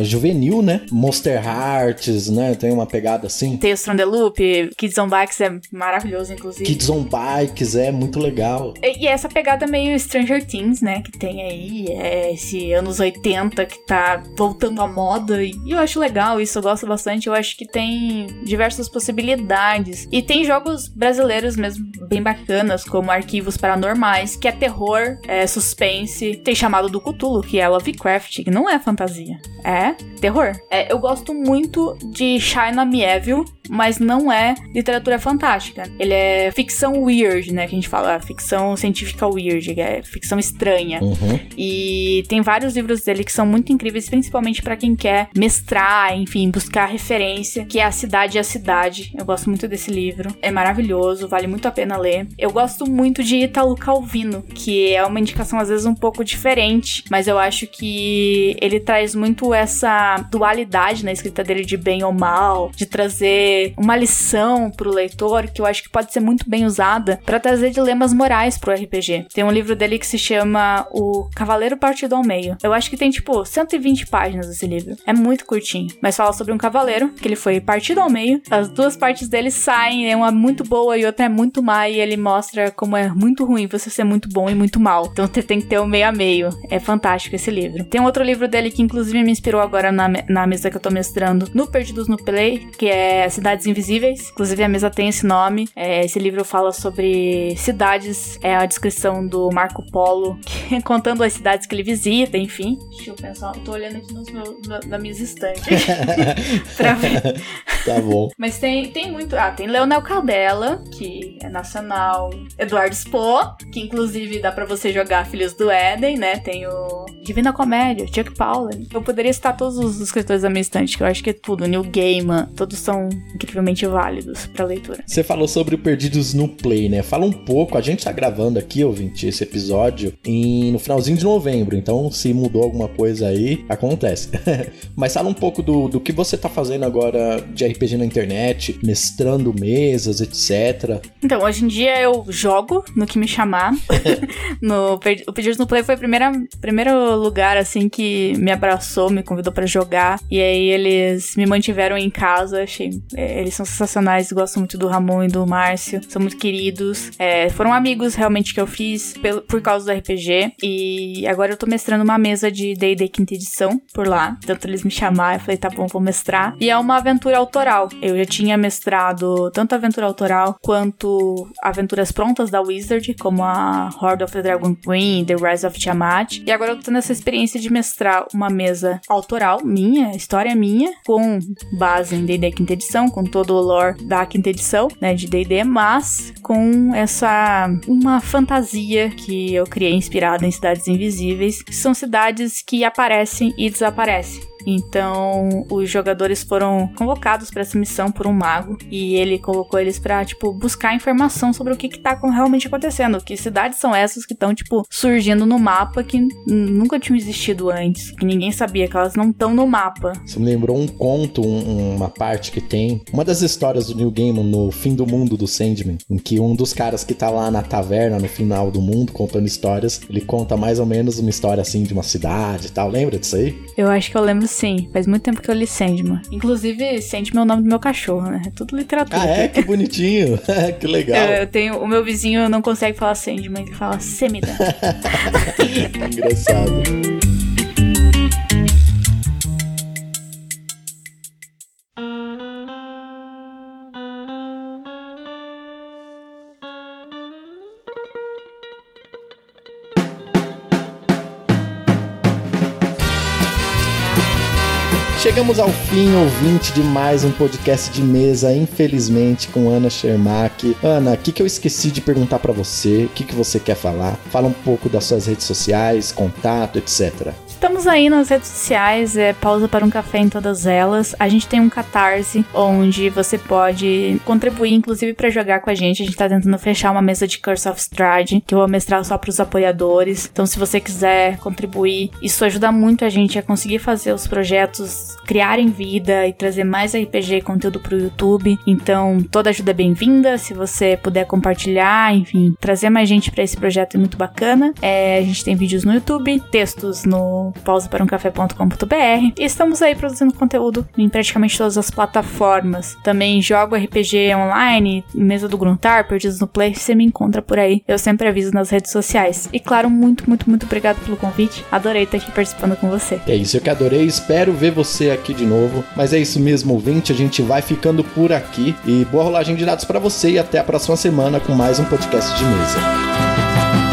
juvenil, né? Monster Hearts, né? Tem uma pegada assim. Tem o From the Loop, Kids on Bikes é maravilhoso, inclusive. Kids on Bikes é muito legal. E, e essa pegada meio Stranger Things, né? Que tem aí, é esse anos 80 que tá voltando à moda. E eu acho legal isso, eu gosto bastante. Eu acho que tem diversas possibilidades. E tem jogos brasileiros mesmo bem bacanas, como Arquivos Paranormais, que é terror, é suspense. Tem chamado do Cthulhu, que é Lovecraft, que não é fantasia. É terror. É, eu gosto muito de China Mieville, mas não é literatura fantástica. Ele é ficção weird, né? Que a gente fala, ficção científica weird, é ficção estranha. Uhum. E tem vários livros dele que são muito incríveis, principalmente para quem quer mestrar, enfim, buscar referência, que é A Cidade e a Cidade. Eu gosto muito desse livro. É maravilhoso, vale muito a pena ler. Eu gosto muito de Italo Calvino, que é uma indicação às vezes um pouco diferente, mas eu acho que ele traz muito essa dualidade na escrita dele de bem ou mal, de trazer uma lição pro leitor que eu acho que pode ser muito bem usada para trazer dilemas morais pro RPG. Tem um livro dele que se chama O Cavaleiro Partido ao Meio. Eu acho que tem tipo 120 páginas esse livro. É muito curtinho, mas fala sobre um cavaleiro que ele foi partido ao meio. As duas partes dele saem, uma é muito boa e outra é muito má e ele mostra como é muito ruim você ser muito bom e muito mal. Então você tem que ter o meio a meio. É fantástico esse livro. Tem um outro livro dele que inclusive me inspirou agora na, na mesa que eu tô mestrando no Perdidos no Play, que é Cidades Invisíveis. Inclusive a mesa tem esse nome. É, esse livro fala sobre cidades, é a descrição do Marco Polo, que, contando as cidades que ele visita, enfim. Deixa eu pensar, tô olhando aqui nos meus, na, minhas estantes pra ver. Tá bom. Mas tem, tem muito. Ah, tem Leonel Caldela, que é nacional. Eduardo Spo, que inclusive dá pra você jogar Filhos do Éden, né? Tem o Divina Comédia, Chuck Palahniuk. Eu poderia citar todos os escritores da minha estante, que eu acho que é tudo. Neil Gaiman, todos são incrivelmente válidos pra leitura. Você falou sobre Perdidos no Play, né? Fala um pouco, a gente tá gravando aqui, ouvinte, esse episódio em, no finalzinho de novembro, então se mudou alguma coisa aí, acontece. Mas fala um pouco do, do que você tá fazendo agora de RPG na internet, mestrando mesas, etc. Então, hoje em dia eu jogo no que me chamar. no, o Perdidos no Play foi o primeiro lugar, assim, que me abraçou, me convidou para jogar. E aí eles me mantiveram em casa. Achei. É, eles são sensacionais, gosto muito do Ramon e do Márcio. São muito queridos. É, foram amigos realmente que eu fiz pelo, por causa do RPG. E agora eu tô mestrando uma mesa de DD quinta edição por lá. Tanto eles me chamaram, eu falei, tá bom, vou mestrar. E é uma aventura autoral. Eu já tinha mestrado tanto aventura autoral quanto aventuras prontas da Wizard, como a Horde of the Dragon Queen, The Rise of Tiamat. E agora eu tô tendo essa experiência de mestrar uma mesa autoral minha, história minha, com base em D&D quinta edição, com todo o lore da quinta edição, né, de D&D, mas com essa uma fantasia que eu criei inspirada em cidades invisíveis, que são cidades que aparecem e desaparecem. Então, os jogadores foram convocados para essa missão por um mago e ele colocou eles para tipo buscar informação sobre o que que tá realmente acontecendo, que cidades são essas que estão tipo surgindo no mapa que nunca tinham existido antes, que ninguém sabia que elas não estão no mapa. Você me lembrou um conto, um, uma parte que tem, uma das histórias do New Game no fim do mundo do Sandman, em que um dos caras que tá lá na taverna no final do mundo contando histórias, ele conta mais ou menos uma história assim de uma cidade e tal. Lembra disso aí? Eu acho que eu lembro sim. Faz muito tempo que eu li Sandman. Inclusive, Sandman é o nome do meu cachorro, né? É tudo literatura. Ah, é? Que bonitinho. que legal. Eu, eu, tenho... O meu vizinho não consegue falar Sandman, ele fala Semida. Engraçado. Chegamos ao fim, ouvinte, de mais um podcast de mesa, infelizmente, com Ana Shermack. Ana, o que, que eu esqueci de perguntar para você? O que, que você quer falar? Fala um pouco das suas redes sociais, contato, etc. Estamos aí nas redes sociais, é pausa para um café em todas elas. A gente tem um catarse onde você pode contribuir, inclusive, para jogar com a gente. A gente tá tentando fechar uma mesa de Curse of Strahd, que eu vou mestrar só para os apoiadores. Então, se você quiser contribuir, isso ajuda muito a gente a conseguir fazer os projetos criarem vida e trazer mais RPG e conteúdo pro YouTube. Então, toda ajuda é bem-vinda. Se você puder compartilhar, enfim, trazer mais gente para esse projeto é muito bacana. É, a gente tem vídeos no YouTube, textos no pausaparumcafé.com.br e estamos aí produzindo conteúdo em praticamente todas as plataformas. Também jogo RPG online, mesa do Gruntar, Perdidos no Play, você me encontra por aí. Eu sempre aviso nas redes sociais. E claro, muito, muito, muito obrigado pelo convite. Adorei estar aqui participando com você. É isso, eu que adorei. Espero ver você aqui de novo. Mas é isso mesmo, ouvinte. A gente vai ficando por aqui. E boa rolagem de dados para você e até a próxima semana com mais um podcast de mesa.